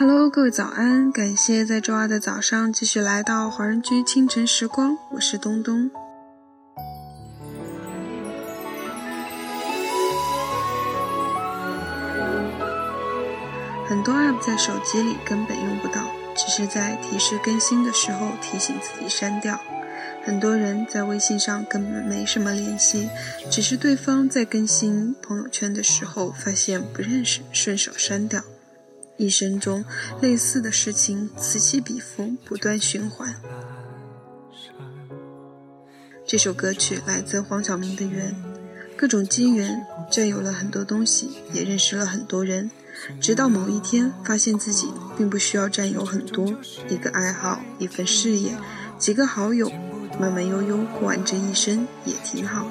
Hello，各位早安！感谢在周二的早上继续来到华人居清晨时光，我是东东。很多 App 在手机里根本用不到，只是在提示更新的时候提醒自己删掉。很多人在微信上根本没什么联系，只是对方在更新朋友圈的时候发现不认识，顺手删掉。一生中类似的事情此起彼伏，不断循环。这首歌曲来自黄晓明的《缘》，各种机缘占有了很多东西，也认识了很多人，直到某一天发现自己并不需要占有很多，一个爱好，一份事业，几个好友，慢慢悠悠过完这一生也挺好。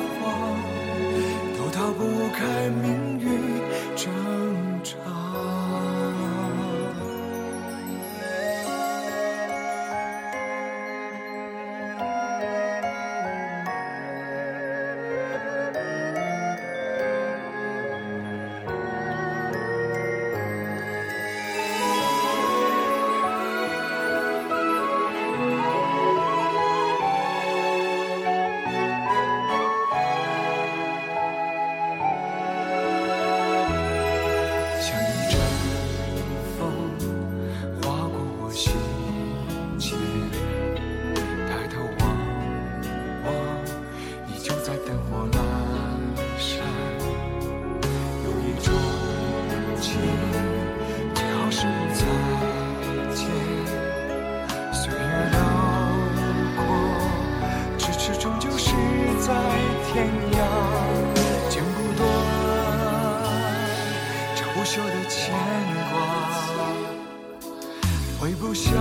不开命运说的牵挂，挥不下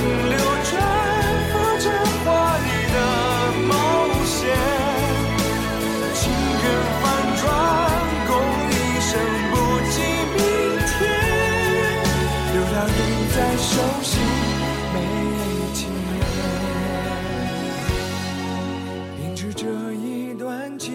流转，刻着华丽的冒险，情缘翻转，共一生不计明天，流浪人在手心眉间，编织这一段情。